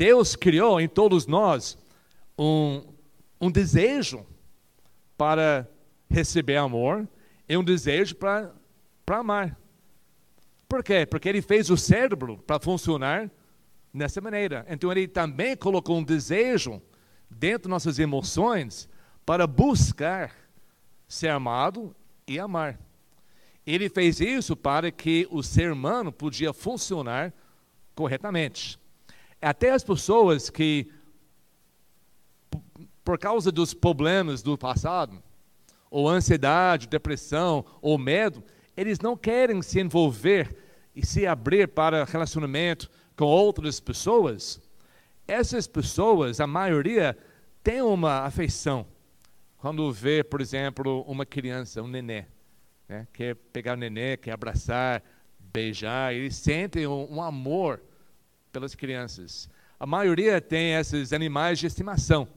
Deus criou em todos nós um, um desejo para receber amor e um desejo para amar. Por quê? Porque ele fez o cérebro para funcionar nessa maneira. Então ele também colocou um desejo dentro de nossas emoções para buscar ser amado e amar. Ele fez isso para que o ser humano podia funcionar corretamente. Até as pessoas que, por causa dos problemas do passado, ou ansiedade, depressão, ou medo, eles não querem se envolver e se abrir para relacionamento com outras pessoas. Essas pessoas, a maioria, tem uma afeição. Quando vê, por exemplo, uma criança, um nenê, né, quer pegar o nenê, quer abraçar, beijar, eles sentem um, um amor pelas crianças. A maioria tem esses animais de estimação,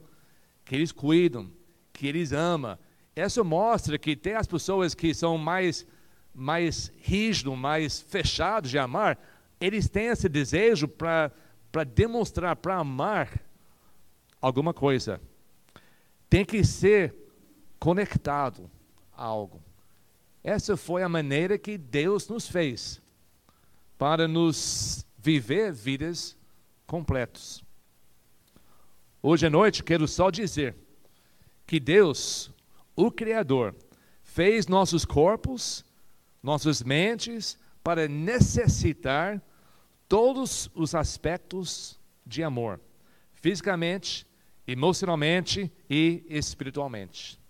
que eles cuidam, que eles amam. Isso mostra que tem as pessoas que são mais, mais rígidos, mais fechados de amar, eles têm esse desejo para demonstrar, para amar alguma coisa. Tem que ser conectado a algo. Essa foi a maneira que Deus nos fez para nos viver vidas completas. Hoje à noite quero só dizer que Deus, o Criador, fez nossos corpos, nossas mentes para necessitar todos os aspectos de amor, fisicamente, emocionalmente e espiritualmente.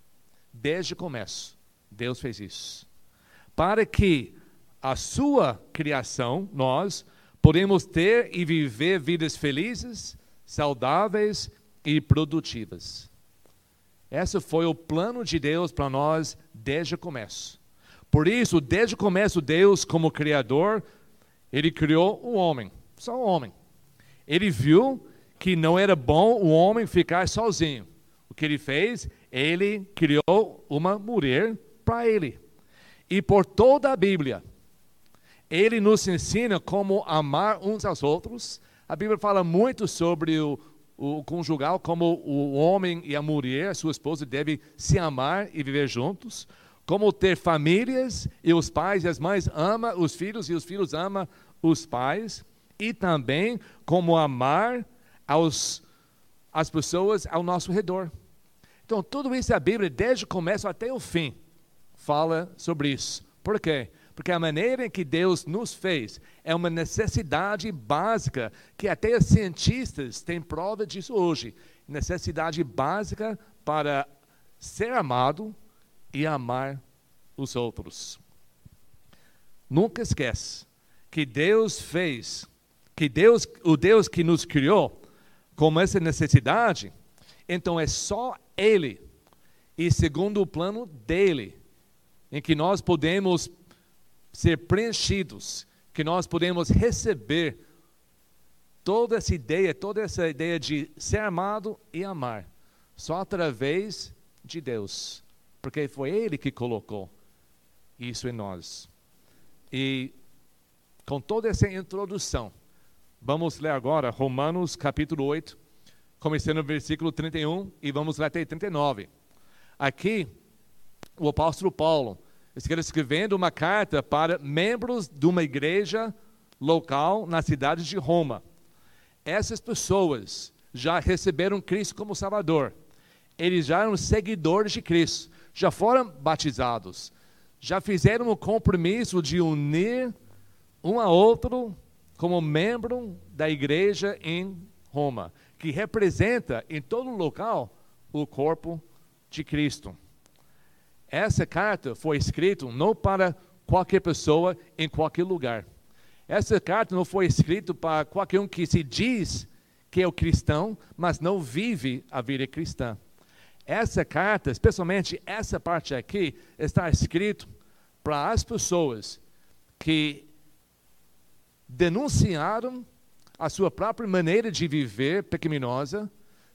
Desde o começo, Deus fez isso. Para que a sua criação, nós, podemos ter e viver vidas felizes, saudáveis e produtivas. Esse foi o plano de Deus para nós desde o começo. Por isso, desde o começo, Deus, como Criador, Ele criou o homem, só o homem. Ele viu que não era bom o homem ficar sozinho. O que ele fez? Ele criou uma mulher para ele. E por toda a Bíblia, ele nos ensina como amar uns aos outros. A Bíblia fala muito sobre o, o conjugal, como o homem e a mulher, sua esposa, devem se amar e viver juntos. Como ter famílias e os pais e as mães amam os filhos e os filhos amam os pais. E também como amar aos, as pessoas ao nosso redor. Então, tudo isso a Bíblia, desde o começo até o fim, fala sobre isso. Por quê? Porque a maneira em que Deus nos fez é uma necessidade básica, que até os cientistas têm prova disso hoje. Necessidade básica para ser amado e amar os outros. Nunca esquece que Deus fez, que Deus, o Deus que nos criou, com essa necessidade, então é só Ele, e segundo o plano dele, em que nós podemos ser preenchidos, que nós podemos receber toda essa ideia, toda essa ideia de ser amado e amar, só através de Deus, porque foi Ele que colocou isso em nós. E com toda essa introdução, vamos ler agora Romanos capítulo 8, começando no versículo 31 e vamos ler até 39. Aqui, o apóstolo Paulo escrevendo uma carta para membros de uma igreja local na cidade de Roma. Essas pessoas já receberam Cristo como Salvador. Eles já eram seguidores de Cristo, já foram batizados, já fizeram o compromisso de unir um a outro como membro da igreja em Roma, que representa em todo local o corpo de Cristo. Essa carta foi escrita não para qualquer pessoa em qualquer lugar. Essa carta não foi escrita para qualquer um que se diz que é o cristão, mas não vive a vida cristã. Essa carta, especialmente essa parte aqui, está escrito para as pessoas que denunciaram a sua própria maneira de viver pecaminosa,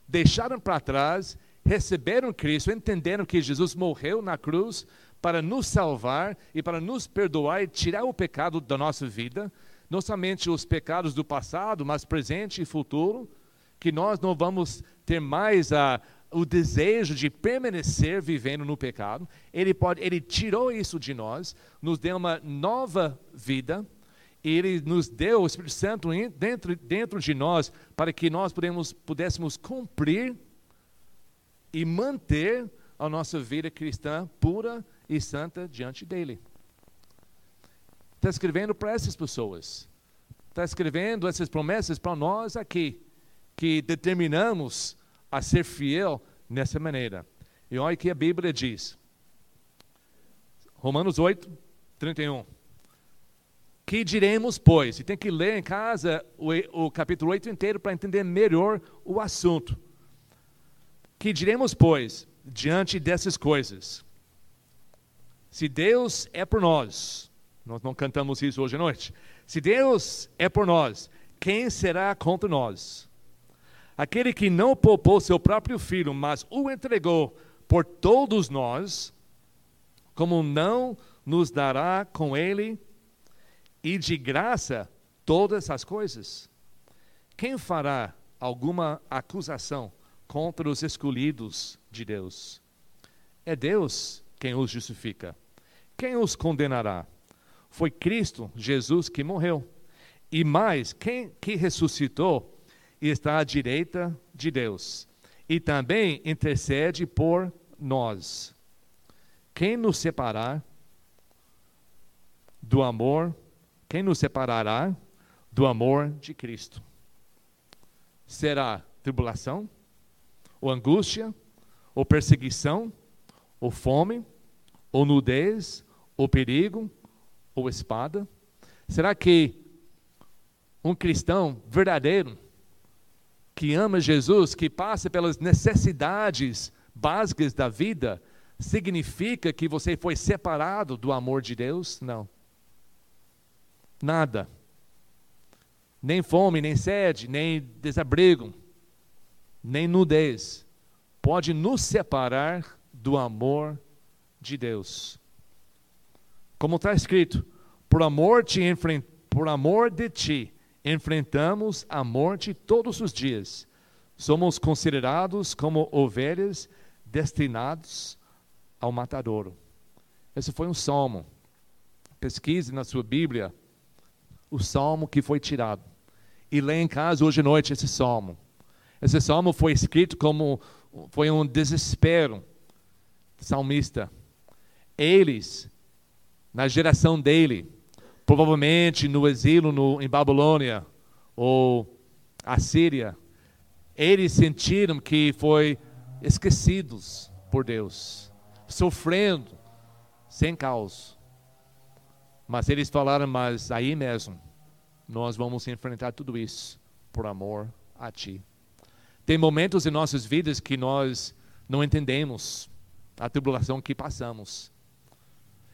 deixaram para trás receberam Cristo, entenderam que Jesus morreu na cruz para nos salvar e para nos perdoar e tirar o pecado da nossa vida, não somente os pecados do passado, mas presente e futuro, que nós não vamos ter mais a, o desejo de permanecer vivendo no pecado. Ele pode, ele tirou isso de nós, nos deu uma nova vida. E ele nos deu o Espírito Santo dentro, dentro de nós para que nós pudemos, pudéssemos cumprir e manter a nossa vida cristã pura e santa diante dele. Está escrevendo para essas pessoas. Está escrevendo essas promessas para nós aqui, que determinamos a ser fiel nessa maneira. E olha o que a Bíblia diz. Romanos 8, 31. Que diremos, pois? E tem que ler em casa o, o capítulo 8 inteiro para entender melhor o assunto. Que diremos, pois, diante dessas coisas? Se Deus é por nós, nós não cantamos isso hoje à noite. Se Deus é por nós, quem será contra nós? Aquele que não poupou seu próprio filho, mas o entregou por todos nós, como não nos dará com ele e de graça todas as coisas? Quem fará alguma acusação contra os escolhidos de Deus? É Deus quem os justifica. Quem os condenará? Foi Cristo Jesus que morreu. E mais, quem que ressuscitou e está à direita de Deus. E também intercede por nós. Quem nos separar do amor, quem nos separará do amor de Cristo? Será tribulação, ou angústia, ou perseguição, ou fome, ou nudez, ou perigo, ou espada? Será que um cristão verdadeiro que ama Jesus, que passa pelas necessidades básicas da vida, significa que você foi separado do amor de Deus? Não. Nada. Nem fome, nem sede, nem desabrigo, nem nudez pode nos separar do amor de Deus. Como está escrito, por amor, te por amor de ti, enfrentamos a morte todos os dias. Somos considerados como ovelhas destinados ao matadouro. Esse foi um salmo. Pesquise na sua Bíblia o salmo que foi tirado. E leia em casa hoje à noite esse salmo. Esse salmo foi escrito como foi um desespero salmista. Eles, na geração dele, provavelmente no exílio no, em Babilônia ou Assíria, eles sentiram que foi esquecidos por Deus, sofrendo sem causa. Mas eles falaram, mas aí mesmo nós vamos enfrentar tudo isso por amor a ti. Tem momentos em nossas vidas que nós não entendemos a tribulação que passamos.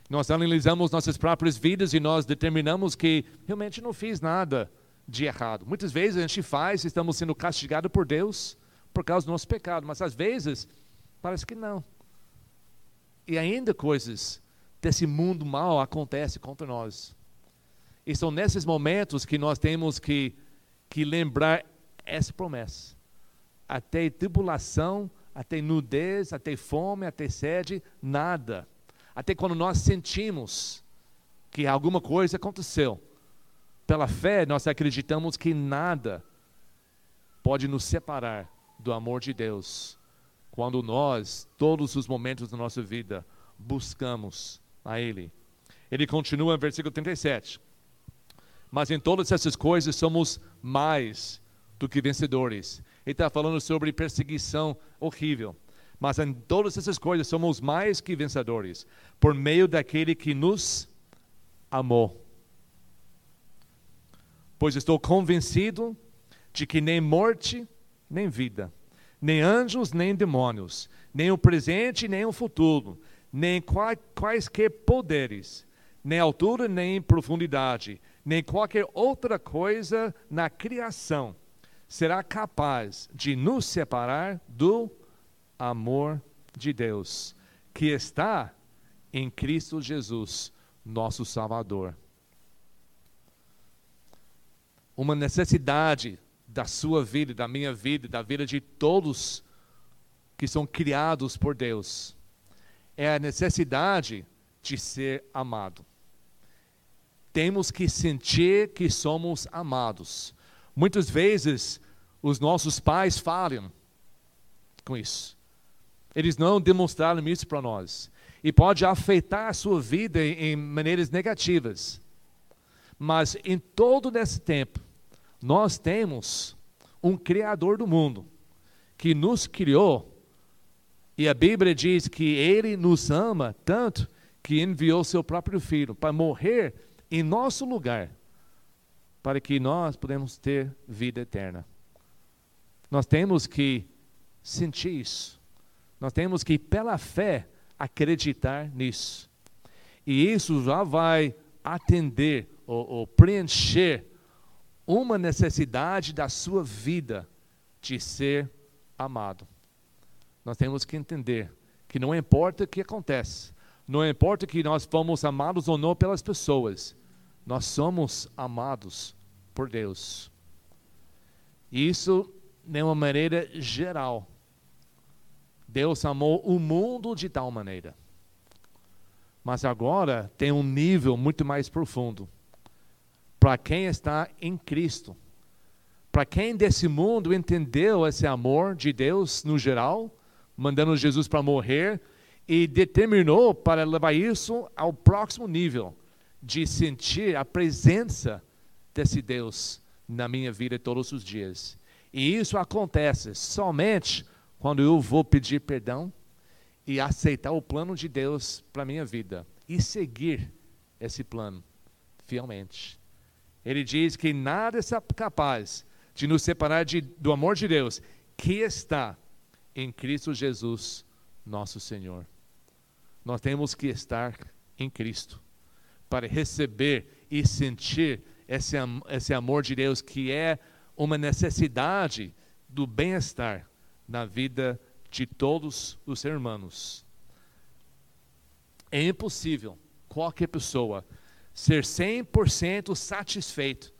Nós analisamos nossas próprias vidas e nós determinamos que realmente não fiz nada de errado. Muitas vezes a gente faz, estamos sendo castigados por Deus por causa do nosso pecado, mas às vezes parece que não. E ainda coisas desse mundo mal acontecem contra nós. E são nesses momentos que nós temos que, que lembrar essa promessa. Até tribulação, até nudez, até fome, até sede, nada até quando nós sentimos que alguma coisa aconteceu. Pela fé, nós acreditamos que nada pode nos separar do amor de Deus, quando nós, todos os momentos da nossa vida, buscamos a Ele. Ele continua no versículo 37. Mas em todas essas coisas somos mais do que vencedores. Ele está falando sobre perseguição horrível. Mas em todas essas coisas somos mais que vencedores, por meio daquele que nos amou. Pois estou convencido de que nem morte, nem vida, nem anjos, nem demônios, nem o presente, nem o futuro, nem quaisquer poderes, nem altura, nem profundidade, nem qualquer outra coisa na criação será capaz de nos separar do amor de Deus, que está em Cristo Jesus, nosso Salvador. Uma necessidade da sua vida, da minha vida, da vida de todos que são criados por Deus, é a necessidade de ser amado. Temos que sentir que somos amados. Muitas vezes os nossos pais falham com isso. Eles não demonstraram isso para nós. E pode afetar a sua vida em, maneiras negativas. Mas em todo esse tempo, nós temos um Criador do mundo que nos criou. E a Bíblia diz que Ele nos ama tanto que enviou seu próprio Filho para morrer em nosso lugar, para que nós podemos ter vida eterna. Nós temos que sentir isso. Nós temos que, pela fé, acreditar nisso. E isso já vai atender ou, ou preencher uma necessidade da sua vida de ser amado. Nós temos que entender que não importa o que acontece, não importa que nós fomos amados ou não pelas pessoas, nós somos amados por Deus. Isso de uma maneira geral. Deus amou o mundo de tal maneira. Mas agora tem um nível muito mais profundo. Para quem está em Cristo. Para quem desse mundo entendeu esse amor de Deus no geral, mandando Jesus para morrer e determinou para levar isso ao próximo nível de sentir a presença desse Deus na minha vida todos os dias. E isso acontece somente quando eu vou pedir perdão e aceitar o plano de Deus para minha vida e seguir esse plano fielmente. Ele diz que nada é capaz de nos separar de, do amor de Deus que está em Cristo Jesus, nosso Senhor. Nós temos que estar em Cristo para receber e sentir esse, esse amor de Deus que é uma necessidade do bem-estar na vida de todos os seres humanos. É impossível qualquer pessoa ser 100% satisfeito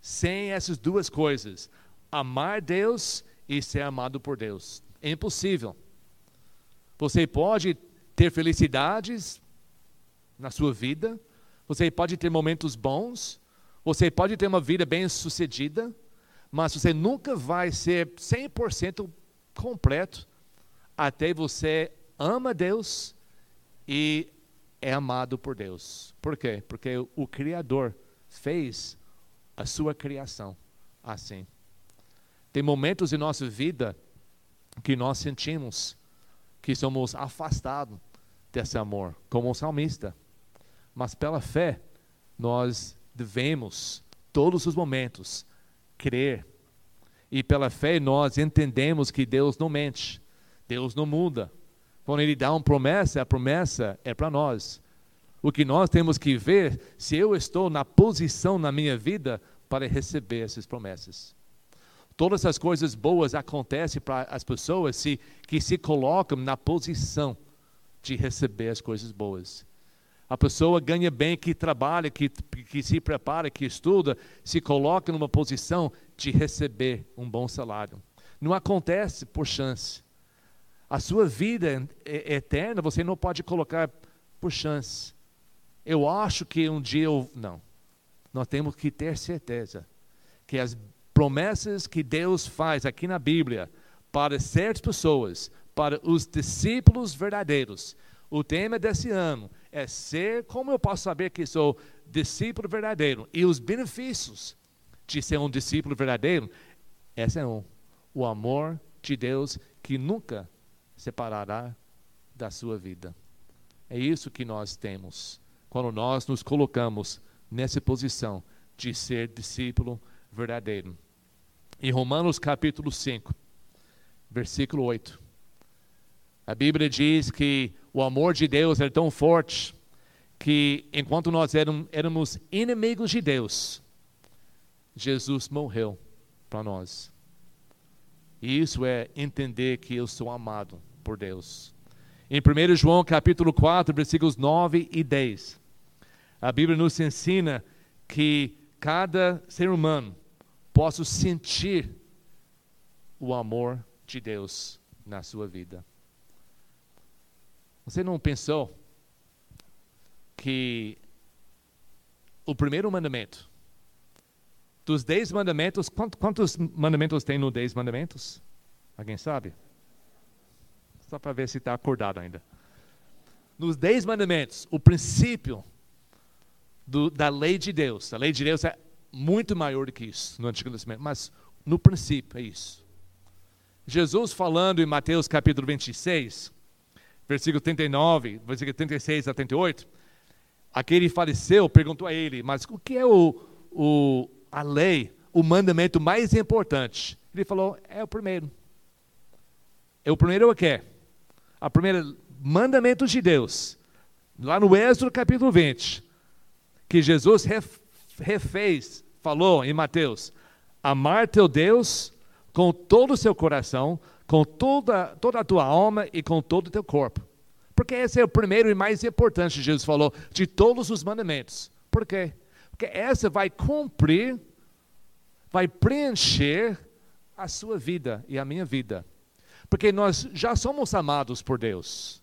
sem essas duas coisas: amar Deus e ser amado por Deus. É impossível. Você pode ter felicidades na sua vida, você pode ter momentos bons, você pode ter uma vida bem-sucedida, mas você nunca vai ser 100% completo até você ama Deus e é amado por Deus. Por quê? Porque o Criador fez a sua criação assim. Tem momentos em nossa vida que nós sentimos que somos afastados desse amor, como o salmista. Mas pela fé, nós devemos, todos os momentos, crer. E pela fé nós entendemos que Deus não mente, Deus não muda. Quando Ele dá uma promessa, a promessa é para nós. O que nós temos que ver se eu estou na posição na minha vida para receber essas promessas. Todas as coisas boas acontecem para as pessoas se, que se colocam na posição de receber as coisas boas. A pessoa ganha bem que trabalha, que, que se prepara, que estuda, se coloca numa posição de receber um bom salário. Não acontece por chance. A sua vida eterna você não pode colocar por chance. Eu acho que um dia eu. Não. Nós temos que ter certeza que as promessas que Deus faz aqui na Bíblia para certas pessoas, para os discípulos verdadeiros, o tema desse ano é ser, como eu posso saber que sou discípulo verdadeiro? E os benefícios de ser um discípulo verdadeiro, esse é um, o amor de Deus que nunca separará da sua vida. É isso que nós temos quando nós nos colocamos nessa posição de ser discípulo verdadeiro. Em Romanos capítulo 5, versículo 8. A Bíblia diz que o amor de Deus é tão forte que enquanto nós éramos inimigos de Deus, Jesus morreu para nós. E isso é entender que eu sou amado por Deus. Em 1 João capítulo 4, versículos 9 e 10, a Bíblia nos ensina que cada ser humano possa sentir o amor de Deus na sua vida. Você não pensou que o primeiro mandamento, dos dez mandamentos, quantos mandamentos tem no dez mandamentos? Alguém sabe? Só para ver se está acordado ainda. Nos dez mandamentos, o princípio do, da lei de Deus, a lei de Deus é muito maior do que isso no Antigo Testamento, mas no princípio é isso. Jesus falando em Mateus capítulo 26, versículo 39, versículo 36 a 38, aquele fariseu perguntou a ele, mas o que é o, o, a lei, o mandamento mais importante? Ele falou, é o primeiro. É o primeiro o quê? A primeira mandamento de Deus, lá no Êxodo capítulo 20, que Jesus refez, falou em Mateus, amar teu Deus com todo o seu coração, com toda, toda a tua alma e com todo o teu corpo. Porque esse é o primeiro e mais importante, Jesus falou, de todos os mandamentos. Por quê? Porque essa vai cumprir, vai preencher a sua vida e a minha vida. Porque nós já somos amados por Deus.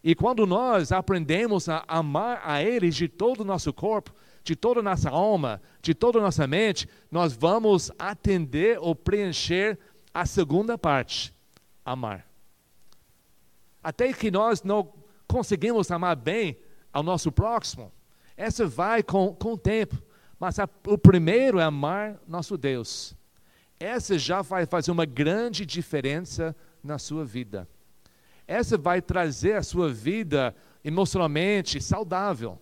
E quando nós aprendemos a amar a Ele de todo o nosso corpo, de toda a nossa alma, de toda a nossa mente, nós vamos atender ou preencher a segunda parte: amar. Até que nós não conseguimos amar bem ao nosso próximo, essa vai com, com o tempo. Mas a, o primeiro é amar nosso Deus. Essa já vai fazer uma grande diferença na sua vida. Essa vai trazer a sua vida emocionalmente saudável.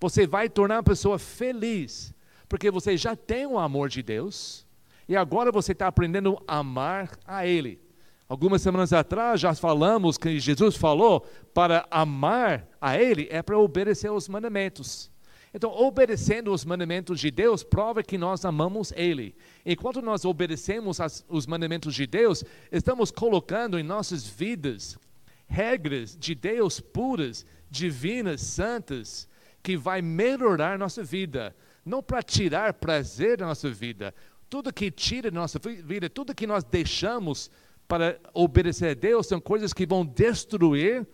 Você vai tornar uma pessoa feliz, porque você já tem o amor de Deus e agora você está aprendendo a amar a Ele. Algumas semanas atrás já falamos que Jesus falou para amar a Ele é para obedecer os mandamentos. Então, obedecendo os mandamentos de Deus prova que nós amamos Ele. Enquanto nós obedecemos as, os mandamentos de Deus, estamos colocando em nossas vidas regras de Deus puras, divinas, santas, que vai melhorar nossa vida, não para tirar prazer da nossa vida. Tudo que tira da nossa vida, tudo que nós deixamos para obedecer a Deus são coisas que vão destruir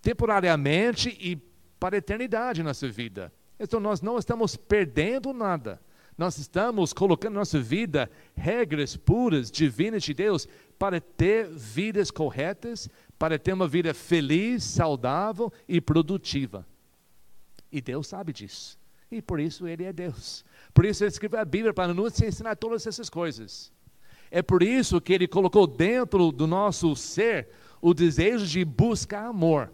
temporariamente e para a eternidade nossa vida. Então nós não estamos perdendo nada. Nós estamos colocando na nossa vida regras puras, divinas de Deus, para ter vidas corretas, para ter uma vida feliz, saudável e produtiva. E Deus sabe disso. E por isso Ele é Deus. Por isso Ele escreveu a Bíblia para nos ensinar todas essas coisas. É por isso que Ele colocou dentro do nosso ser o desejo de buscar amor.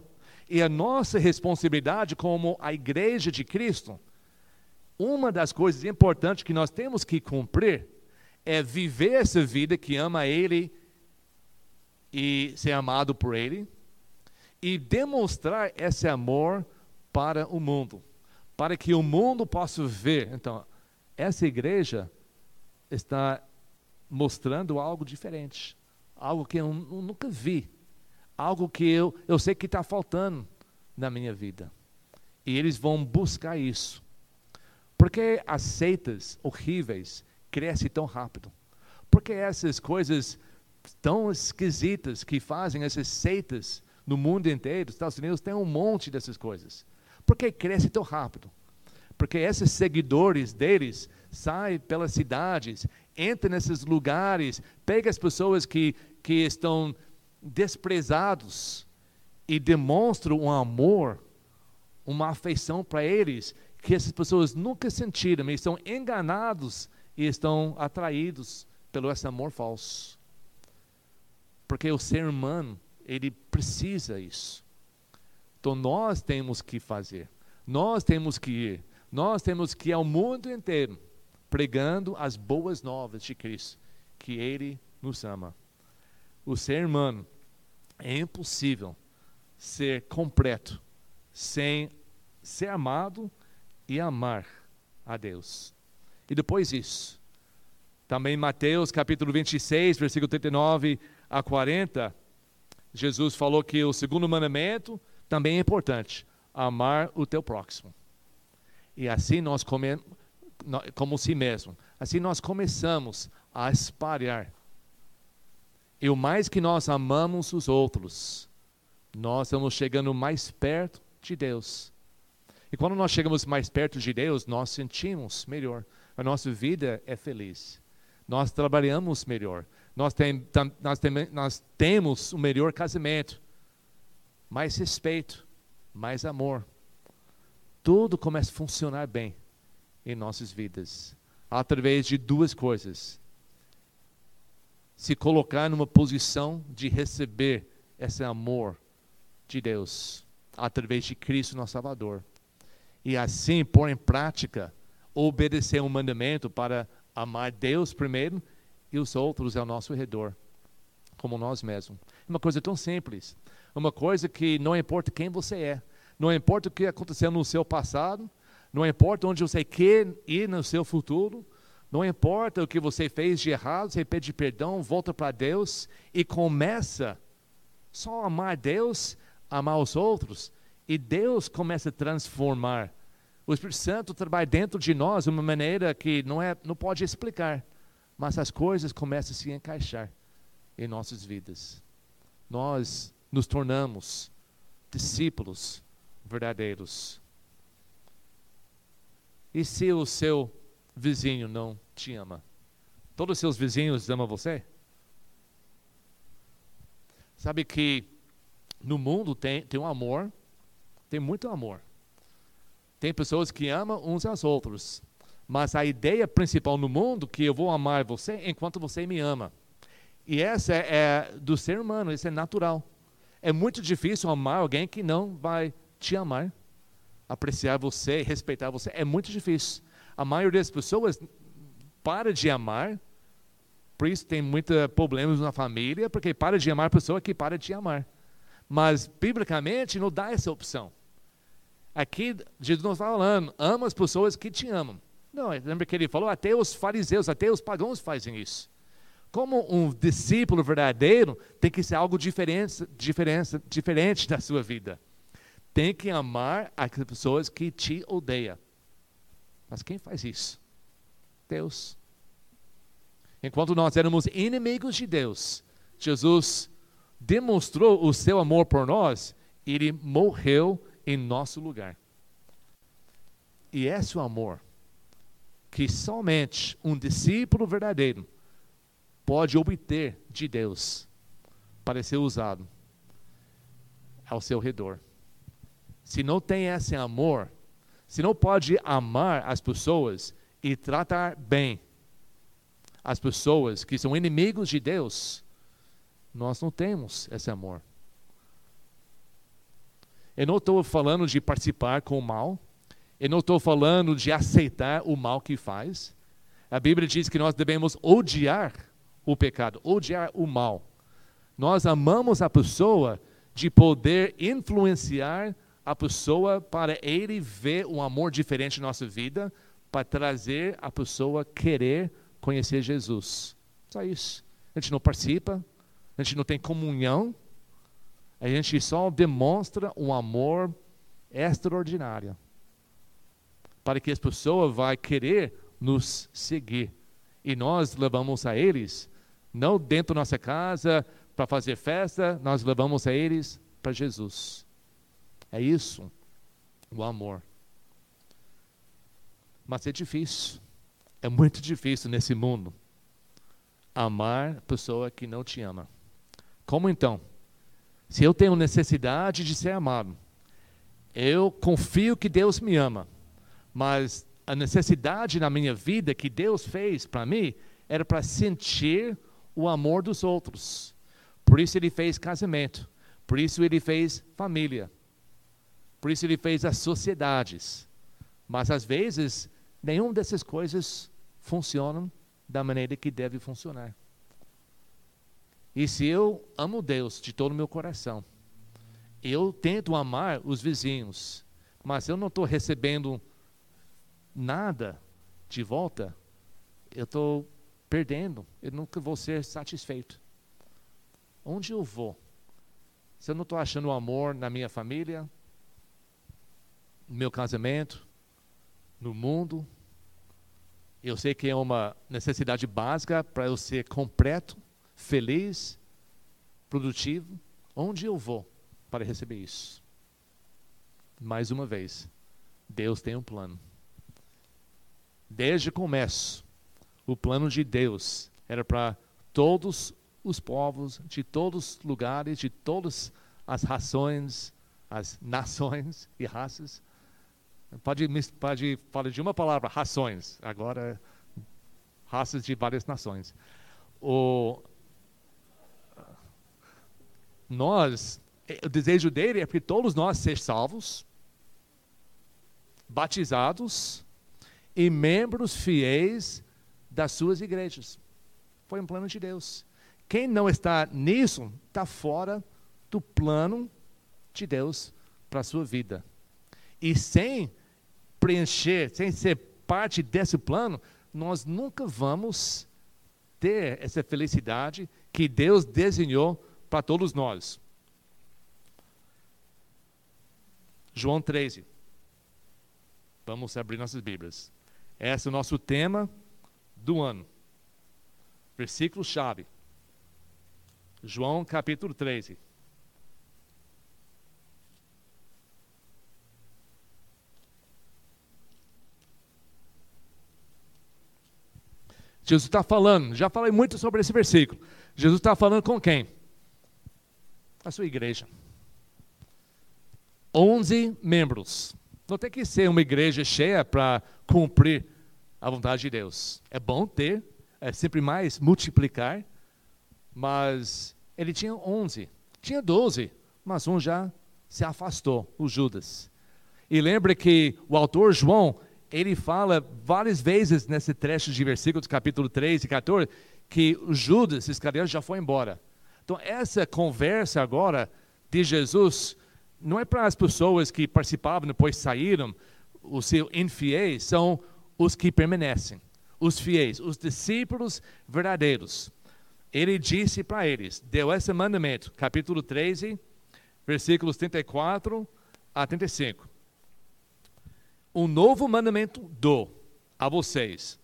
E a nossa responsabilidade como a igreja de Cristo, uma das coisas importantes que nós temos que cumprir é viver essa vida que ama Ele e ser amado por Ele, e demonstrar esse amor para o mundo, para que o mundo possa ver. Então, essa igreja está mostrando algo diferente, algo que eu nunca vi, algo que eu, eu sei que está faltando na minha vida. E eles vão buscar isso. Porque as seitas horríveis crescem tão rápido? Porque essas coisas tão esquisitas que fazem essas seitas no mundo inteiro, os Estados Unidos tem um monte dessas coisas. Por que cresce tão rápido? Porque esses seguidores deles saem pelas cidades, entram nesses lugares, pegam as pessoas que, que estão desprezados e demonstram um amor, uma afeição para eles que essas pessoas nunca sentiram, eles estão enganados e estão atraídos pelo esse amor falso. Porque o ser humano, ele precisa isso. Então nós temos que fazer, nós temos que ir, nós temos que ir ao mundo inteiro pregando as boas novas de Cristo, que Ele nos ama. O ser humano é impossível ser completo sem ser amado e amar a Deus. E depois isso, também Mateus capítulo 26, versículo 39 a 40, Jesus falou que o segundo mandamento também é importante, amar o teu próximo. E assim nós como si mesmo. Assim nós começamos a espalhar. E o mais que nós amamos os outros, nós estamos chegando mais perto de Deus. E quando nós chegamos mais perto de Deus, nós sentimos melhor. A nossa vida é feliz. Nós trabalhamos melhor. Nós, tem, nós, tem, nós temos o um melhor casamento. Mais respeito, mais amor. Tudo começa a funcionar bem em nossas vidas. Através de duas coisas. Se colocar numa posição de receber esse amor de Deus através de Cristo, nosso Salvador e assim pôr em prática, obedecer um mandamento para amar Deus primeiro e os outros ao nosso redor, como nós mesmos. Uma coisa tão simples, uma coisa que não importa quem você é, não importa o que aconteceu no seu passado, não importa onde você quer ir no seu futuro, não importa o que você fez de errado, você pede perdão, volta para Deus e começa só a amar Deus, amar os outros, e Deus começa a transformar. O Espírito Santo trabalha dentro de nós de uma maneira que não, é, não pode explicar, mas as coisas começam a se encaixar em nossas vidas. Nós nos tornamos discípulos verdadeiros. E se o seu vizinho não te ama? Todos os seus vizinhos amam você? Sabe que no mundo tem, tem um amor tem muito amor. Tem pessoas que amam uns aos outros. Mas a ideia principal no mundo que eu vou amar você enquanto você me ama. E essa é, é do ser humano, isso é natural. É muito difícil amar alguém que não vai te amar, apreciar você, respeitar você. É muito difícil. A maioria das pessoas para de amar, por isso tem muitos problemas na família, porque para de amar a pessoa que para de amar. Mas, biblicamente, não dá essa opção. Aqui, Jesus não está falando, ama as pessoas que te amam. Não, lembra que ele falou, até os fariseus, até os pagãos fazem isso. Como um discípulo verdadeiro, tem que ser algo diferente, diferente, diferente da sua vida. Tem que amar as pessoas que te odeiam. Mas quem faz isso? Deus. Enquanto nós éramos inimigos de Deus, Jesus demonstrou o seu amor por nós, ele morreu em nosso lugar. E esse é o amor que somente um discípulo verdadeiro pode obter de Deus para ser usado ao seu redor. Se não tem esse amor, se não pode amar as pessoas e tratar bem as pessoas que são inimigos de Deus, nós não temos esse amor. Eu não estou falando de participar com o mal. Eu não estou falando de aceitar o mal que faz. A Bíblia diz que nós devemos odiar o pecado, odiar o mal. Nós amamos a pessoa de poder influenciar a pessoa para ele ver um amor diferente na nossa vida, para trazer a pessoa querer conhecer Jesus. Só isso. A gente não participa, a gente não tem comunhão, a gente só demonstra um amor extraordinário para que as pessoas vão querer nos seguir. E nós levamos a eles, não dentro da nossa casa para fazer festa, nós levamos a eles para Jesus. É isso, o amor. Mas é difícil, é muito difícil nesse mundo amar pessoa que não te ama. Como então? Se eu tenho necessidade de ser amado, eu confio que Deus me ama, mas a necessidade na minha vida que Deus fez para mim era para sentir o amor dos outros. Por isso ele fez casamento, por isso ele fez família, por isso ele fez as sociedades. Mas às vezes, nenhuma dessas coisas funcionam da maneira que deve funcionar. E se eu amo Deus de todo o meu coração, eu tento amar os vizinhos, mas eu não estou recebendo nada de volta, eu estou perdendo, eu nunca vou ser satisfeito. Onde eu vou? Se eu não estou achando amor na minha família, no meu casamento, no mundo, Eu sei que é uma necessidade básica para eu ser completo, feliz, produtivo. Onde eu vou para receber isso? Mais uma vez, Deus tem um plano. Desde o começo, o plano de Deus era para todos os povos, de todos os lugares, de todas as rações, as nações e raças. Pode, pode falar de uma palavra, rações. Agora, raças de várias nações. O, nós, o desejo dele é que todos nós sejamos salvos, batizados e membros fiéis das suas igrejas. Foi um plano de Deus. Quem não está nisso, está fora do plano de Deus para a sua vida. E sem preencher, sem ser parte desse plano, nós nunca vamos ter essa felicidade que Deus desenhou para todos nós. João 13. Vamos abrir nossas Bíblias. Esse é o nosso tema do ano. Versículo-chave. João capítulo 13. Jesus está falando, já falei muito sobre esse versículo. Jesus está falando com quem? A sua igreja. Onze membros. Não tem que ser uma igreja cheia para cumprir a vontade de Deus. É bom ter, é sempre mais multiplicar, mas ele tinha onze. Tinha doze, mas um já se afastou, o Judas. E lembre que o autor João, ele fala várias vezes nesse trecho de versículos, capítulo 3 e 14, que o Judas Iscariote já foi embora. Então, essa conversa agora de Jesus não é para as pessoas que participavam depois saíram, os seus infiéis, são os que permanecem, os fiéis, os discípulos verdadeiros. Ele disse para eles, deu esse mandamento, capítulo 13, versículos 34 a 35 um novo mandamento dou a vocês: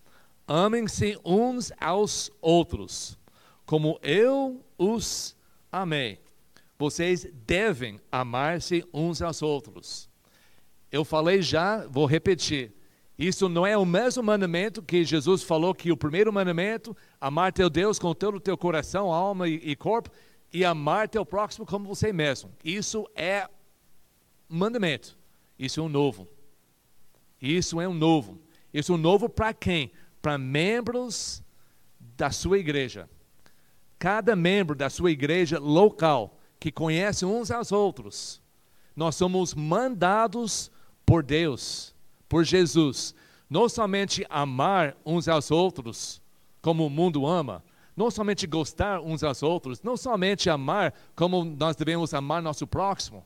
amem-se uns aos outros, como eu os amei. Vocês devem amar-se uns aos outros. Eu falei já, vou repetir. Isso não é o mesmo mandamento que Jesus falou que o primeiro mandamento, amar teu Deus com todo o teu coração, alma e, corpo, e amar teu próximo como você mesmo. Isso é mandamento. Isso é um novo. Isso é um novo. Isso é um novo para quem? Para membros da sua igreja. Cada membro da sua igreja local que conhece uns aos outros. Nós somos mandados por Deus, por Jesus, não somente amar uns aos outros como o mundo ama, não somente gostar uns aos outros, não somente amar como nós devemos amar nosso próximo,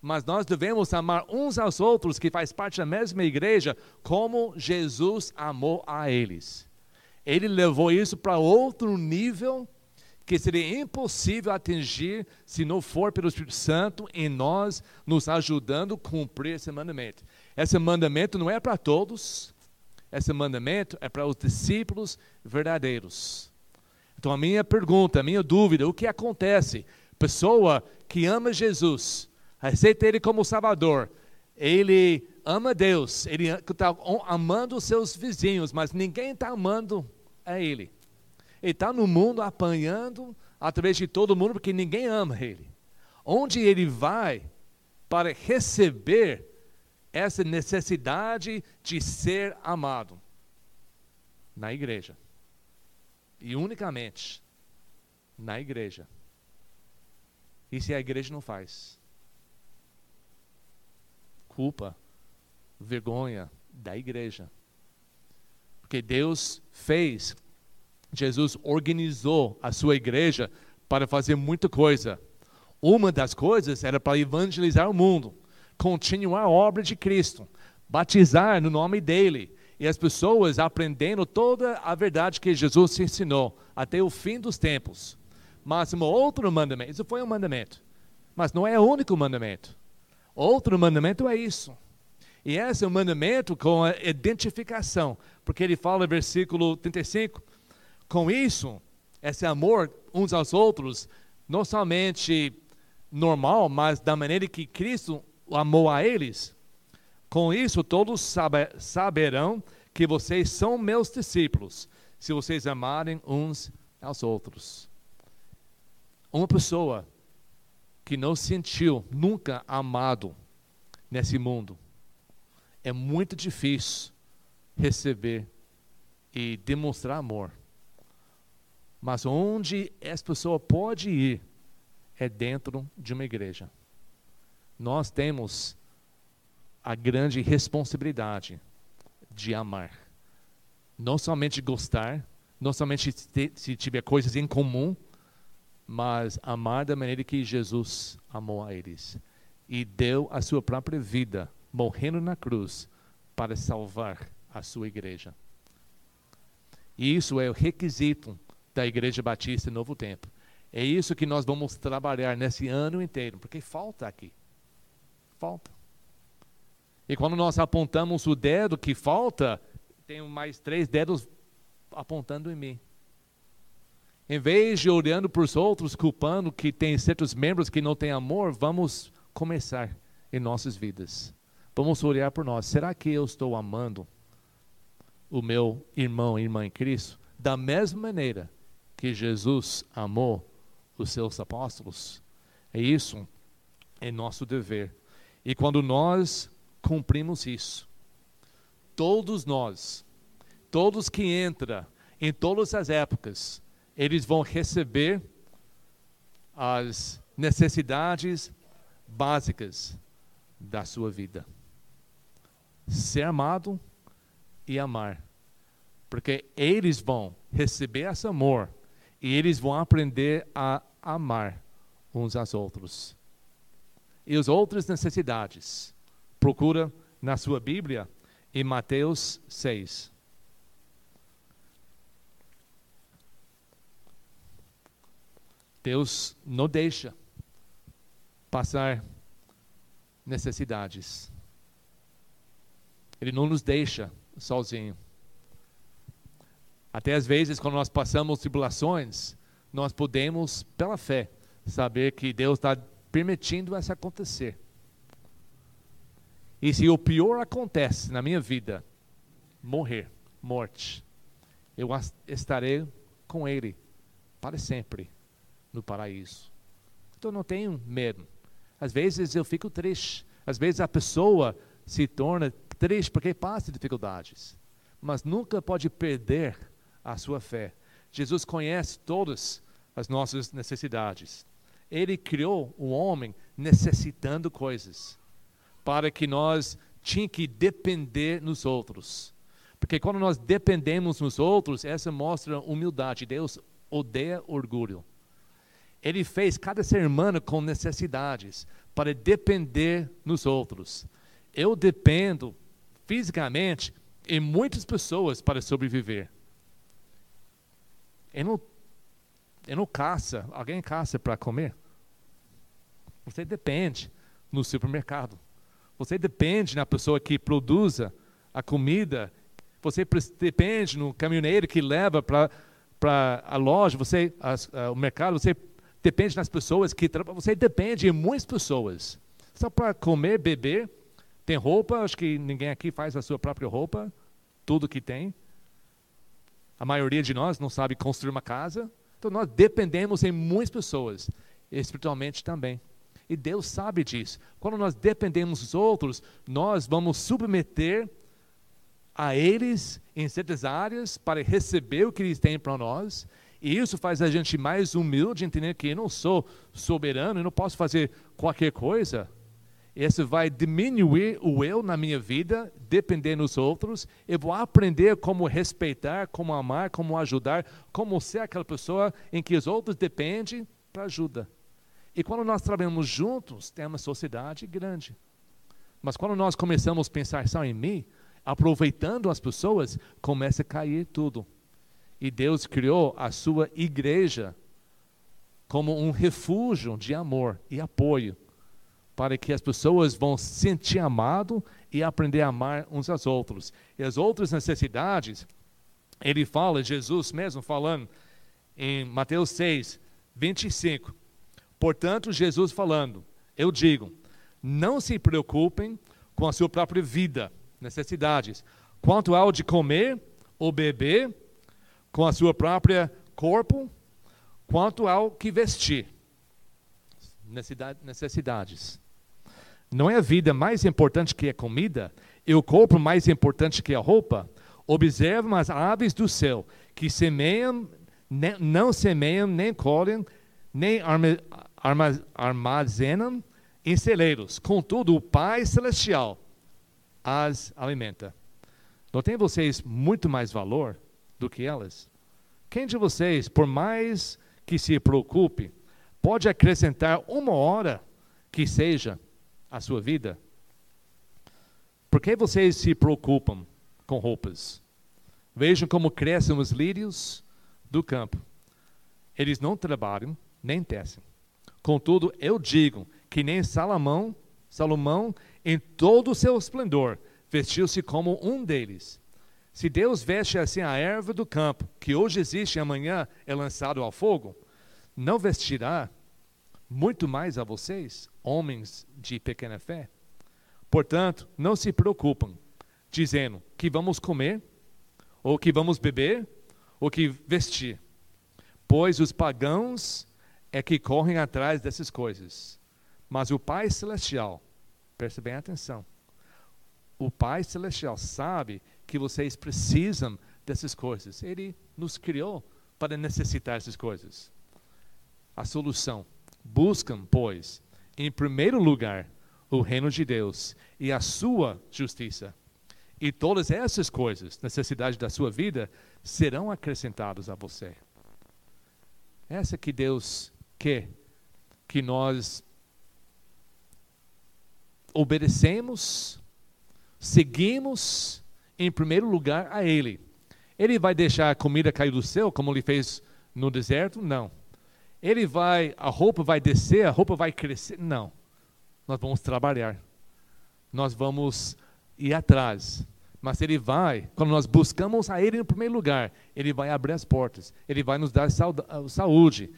mas nós devemos amar uns aos outros que faz parte da mesma igreja, como Jesus amou a eles. Ele levou isso para outro nível que seria impossível atingir se não for pelo Espírito Santo em nós nos ajudando a cumprir esse mandamento. Esse mandamento não é para todos, esse mandamento é para os discípulos verdadeiros. Então a minha pergunta, a minha dúvida, o que acontece? Pessoa que ama Jesus, aceita Ele como Salvador, ele ama Deus, ele está amando os seus vizinhos, mas ninguém está amando a Ele. Ele está no mundo apanhando através de todo mundo, porque ninguém ama Ele. Onde Ele vai para receber essa necessidade de ser amado? Na igreja. E unicamente na igreja. E se a igreja não faz? culpa, vergonha da igreja. Porque Deus fez, Jesus organizou a sua igreja para fazer muita coisa. Uma das coisas era para evangelizar o mundo, continuar a obra de Cristo, batizar no nome dele, e as pessoas aprendendo toda a verdade que Jesus ensinou até o fim dos tempos. Mas um outro mandamento, isso foi um mandamento, mas não é o único mandamento. Outro mandamento é isso. E esse é o mandamento com a identificação, porque ele fala versículo 35, com isso, esse amor uns aos outros, não somente normal, mas da maneira que Cristo amou a eles. Com isso, todos saberão que vocês são meus discípulos, se vocês amarem uns aos outros. Uma pessoa que não sentiu nunca amado nesse mundo, é muito difícil receber e demonstrar amor. Mas onde essa pessoa pode ir é dentro de uma igreja. Nós temos a grande responsabilidade de amar. Não somente gostar, não somente se tiver coisas em comum, mas amar da maneira que Jesus amou a eles e deu a sua própria vida, morrendo na cruz, para salvar a sua igreja. E isso é o requisito da Igreja Batista Novo Tempo. É isso que nós vamos trabalhar nesse ano inteiro, porque falta aqui. Falta. E quando nós apontamos o dedo que falta, tem mais três dedos apontando em mim. Em vez de olhando para os outros, culpando que tem certos membros que não têm amor, vamos começar em nossas vidas. Vamos olhar por nós. Será que eu estou amando o meu irmão e irmã em Cristo da mesma maneira que Jesus amou os seus apóstolos? É isso, é nosso dever. E quando nós cumprimos isso, todos nós, todos que entram em todas as épocas, eles vão receber as necessidades básicas da sua vida. Ser amado e amar. Porque eles vão receber esse amor e eles vão aprender a amar uns aos outros. E as outras necessidades, procura na sua Bíblia em Mateus 6. Deus não deixa passar necessidades. Ele não nos deixa sozinho. Até às vezes, quando nós passamos tribulações, nós podemos, pela fé, saber que Deus está permitindo isso acontecer. E se o pior acontece na minha vida, morrer, morte, eu estarei com Ele para sempre no paraíso. Então não tenho medo. Às vezes eu fico triste. Às vezes a pessoa se torna triste porque passa dificuldades. Mas nunca pode perder a sua fé. Jesus conhece todas as nossas necessidades. Ele criou o homem necessitando coisas para que nós tinha que depender nos outros. Porque quando nós dependemos nos outros, essa mostra humildade. Deus odeia orgulho. Ele fez cada ser humano com necessidades para depender nos outros. Eu dependo fisicamente em muitas pessoas para sobreviver. Eu não, eu não caça. Alguém caça para comer? Você depende no supermercado. Você depende na pessoa que produza a comida. Você depende no caminhoneiro que leva para a loja, você, a, a, o mercado. Você depende das pessoas que trabalham. Você depende de muitas pessoas. Só para comer, beber, tem roupa, acho que ninguém aqui faz a sua própria roupa, tudo que tem. A maioria de nós não sabe construir uma casa. Então nós dependemos em muitas pessoas, espiritualmente também. E Deus sabe disso. Quando nós dependemos dos outros, nós vamos submeter a eles em certas áreas para receber o que eles têm para nós e isso faz a gente mais humilde, entender que eu não sou soberano, eu não posso fazer qualquer coisa. Isso vai diminuir o eu na minha vida, depender dos outros. Eu vou aprender como respeitar, como amar, como ajudar, como ser aquela pessoa em que os outros dependem para ajuda. E quando nós trabalhamos juntos, tem uma sociedade grande. Mas quando nós começamos a pensar só em mim, aproveitando as pessoas, começa a cair tudo. E Deus criou a sua igreja como um refúgio de amor e apoio para que as pessoas vão sentir amado e aprender a amar uns aos outros. E as outras necessidades, ele fala, Jesus mesmo falando em Mateus 6, 25. Portanto, Jesus falando, eu digo, não se preocupem com a sua própria vida, necessidades, quanto ao de comer ou beber, com a sua própria corpo, quanto ao que vestir. Necessidades. Não é a vida mais importante que a comida, e o corpo mais importante que a roupa? Observam as aves do céu, que semeiam, não semeiam, nem colhem, nem armazenam em celeiros. Contudo, o Pai Celestial as alimenta. Não tem vocês muito mais valor do que elas? Quem de vocês, por mais que se preocupe, pode acrescentar uma hora que seja a sua vida? Por que vocês se preocupam com roupas? Vejam como crescem os lírios do campo. Eles não trabalham nem tecem. Contudo, eu digo que nem Salomão, Salomão, em todo o seu esplendor, vestiu-se como um deles. Se Deus veste assim a erva do campo, que hoje existe e amanhã é lançado ao fogo, não vestirá muito mais a vocês, homens de pequena fé. Portanto, não se preocupem, dizendo que vamos comer, ou que vamos beber, ou que vestir. Pois os pagãos é que correm atrás dessas coisas. Mas o Pai Celestial, preste bem atenção, o Pai Celestial sabe que vocês precisam dessas coisas. Ele nos criou para necessitar dessas coisas. A solução Buscam, pois, em primeiro lugar, o reino de Deus e a sua justiça. E todas essas coisas, necessidades da sua vida, serão acrescentadas a você. Essa que Deus quer que nós obedecemos, seguimos em primeiro lugar a Ele. Ele vai deixar a comida cair do céu, como ele fez no deserto? Não ele vai, a roupa vai descer, a roupa vai crescer. Não. Nós vamos trabalhar. Nós vamos ir atrás. Mas ele vai, quando nós buscamos a ele no primeiro lugar, ele vai abrir as portas. Ele vai nos dar saúde.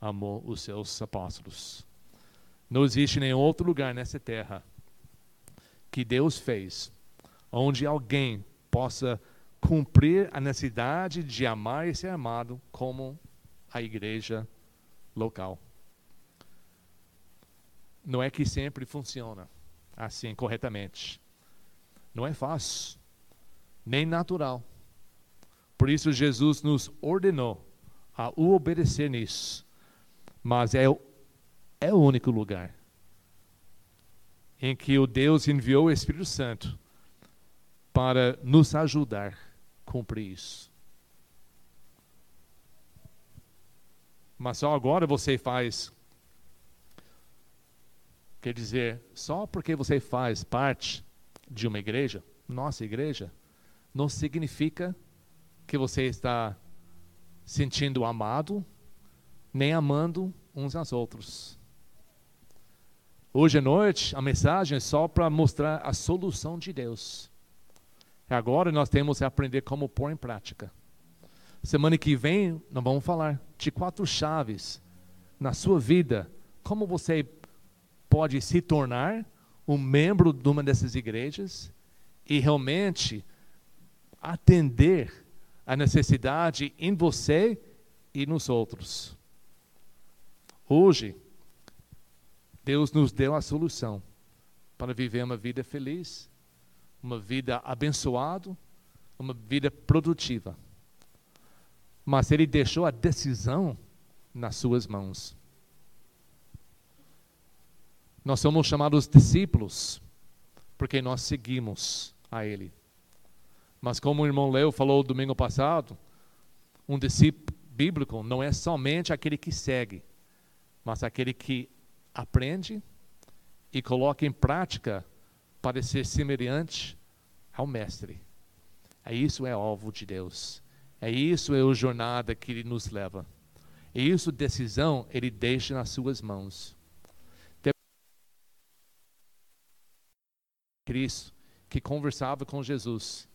Amou os seus apóstolos. Não existe nenhum outro lugar nessa terra que Deus fez onde alguém possa cumprir a necessidade de amar e ser amado como a igreja local. Não é que sempre funciona assim corretamente. Não é fácil, nem natural. Por isso Jesus nos ordenou a obedecer nisso mas é, é o único lugar em que o Deus enviou o Espírito Santo para nos ajudar a cumprir isso. Mas só agora você faz. Quer dizer, só porque você faz parte de uma igreja, nossa igreja, não significa que você está sentindo amado nem amando uns aos outros. Hoje à noite, a mensagem é só para mostrar a solução de Deus. Agora nós temos que aprender como pôr em prática. Semana que vem, nós vamos falar de quatro chaves na sua vida. Como você pode se tornar um membro de uma dessas igrejas e realmente atender a necessidade em você e nos outros. Hoje, Deus nos deu a solução para viver uma vida feliz, uma vida abençoada, uma vida produtiva. Mas ele deixou a decisão nas suas mãos. Nós somos chamados discípulos porque nós seguimos a ele. Mas como o irmão Leo falou domingo passado, um discípulo bíblico não é somente aquele que segue, mas aquele que aprende e coloca em prática para ser semelhante ao mestre. É isso é alvo de Deus. É isso é a jornada que ele nos leva. E isso decisão ele deixa nas suas mãos. Cristo que conversava com Jesus.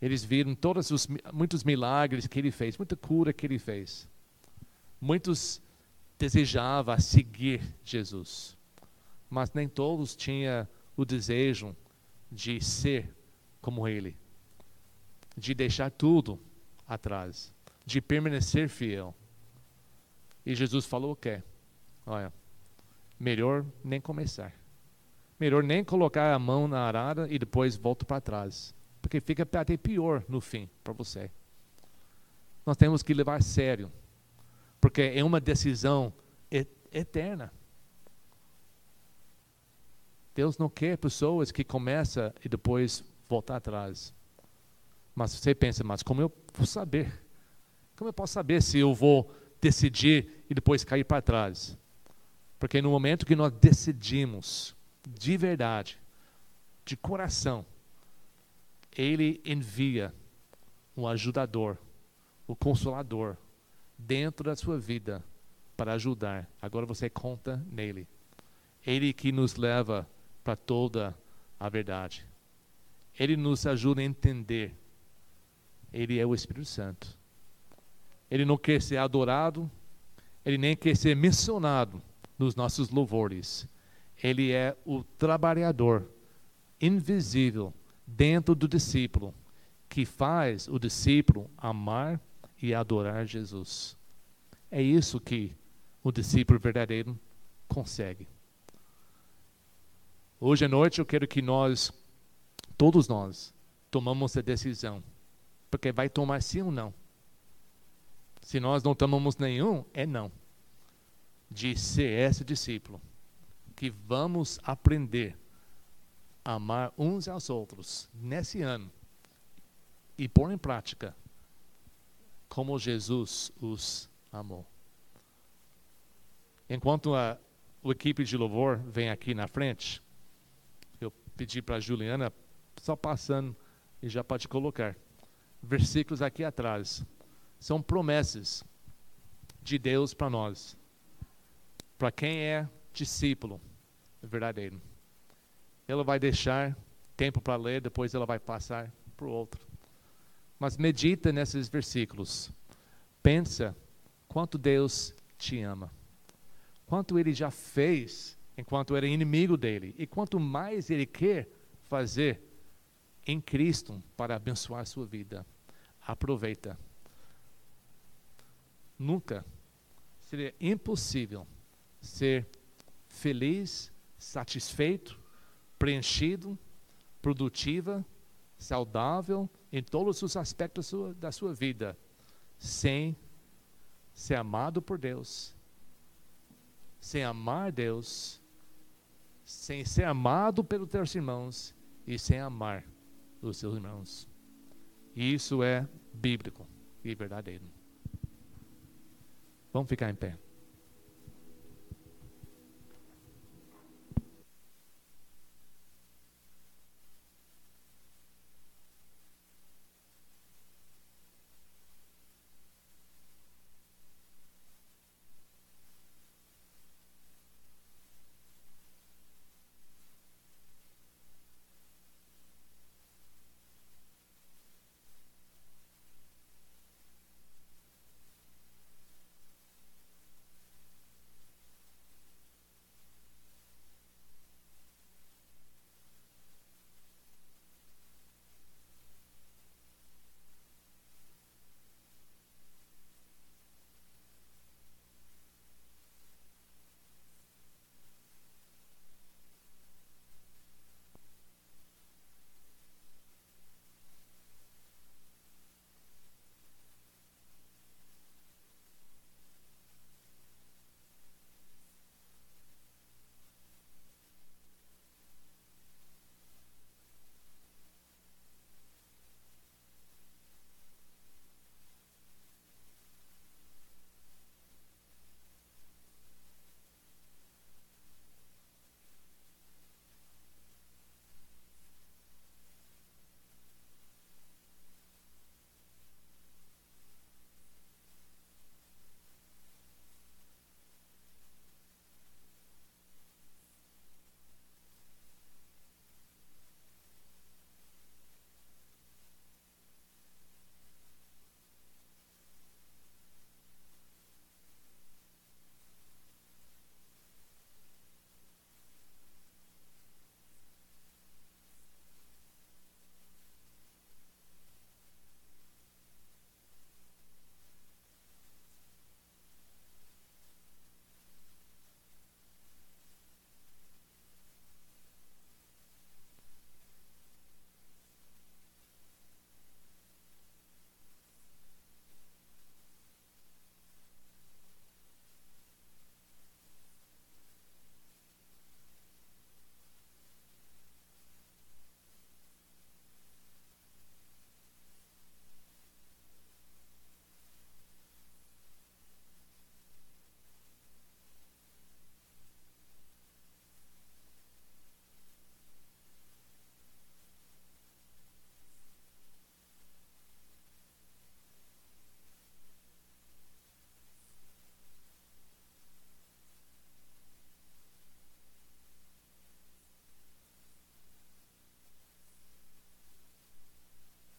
Eles viram todos os muitos milagres que ele fez, muita cura que ele fez. Muitos desejavam seguir Jesus, mas nem todos tinham o desejo de ser como ele, de deixar tudo atrás, de permanecer fiel. E Jesus falou o quê? Olha, melhor nem começar. Melhor nem colocar a mão na arada e depois volta para trás. Porque fica até pior no fim para você. Nós temos que levar a sério. Porque é uma decisão eterna. Deus não quer pessoas que começam e depois voltam atrás. Mas você pensa, mas como eu vou saber? Como eu posso saber se eu vou decidir e depois cair para trás? Porque no momento que nós decidimos de verdade, de coração, ele envia um ajudador, o consolador, dentro da sua vida para ajudar. Agora você conta nele. Ele que nos leva para toda a verdade. Ele nos ajuda a entender. Ele é o Espírito Santo. Ele não quer ser adorado, ele nem quer ser mencionado nos nossos louvores. Ele é o trabalhador invisível dentro do discípulo, que faz o discípulo amar e adorar Jesus. É isso que o discípulo verdadeiro consegue. Hoje à noite eu quero que nós, todos nós, tomamos a decisão, porque vai tomar sim ou não. Se nós não tomamos nenhum, é não. De ser esse discípulo que vamos aprender a amar uns aos outros nesse ano e pôr em prática como Jesus os amou. Enquanto a, a equipe de louvor vem aqui na frente, eu pedi para a Juliana, só passando, e já pode colocar, versículos aqui atrás. São promessas de Deus para nós. Para quem é discípulo verdadeiro. Ela vai deixar tempo para ler, depois ela vai passar para o outro. Mas medita nesses versículos. Pensa quanto Deus te ama. Quanto ele já fez enquanto era inimigo dele. E quanto mais ele quer fazer em Cristo para abençoar a sua vida. Aproveita. Nunca seria impossível ser feliz, satisfeito, preenchido, produtiva, saudável em todos os aspectos da sua, da sua vida, sem ser amado por Deus, sem amar Deus, sem ser amado pelos teus irmãos e sem amar os seus irmãos. Isso é bíblico e verdadeiro. Vamos ficar em pé.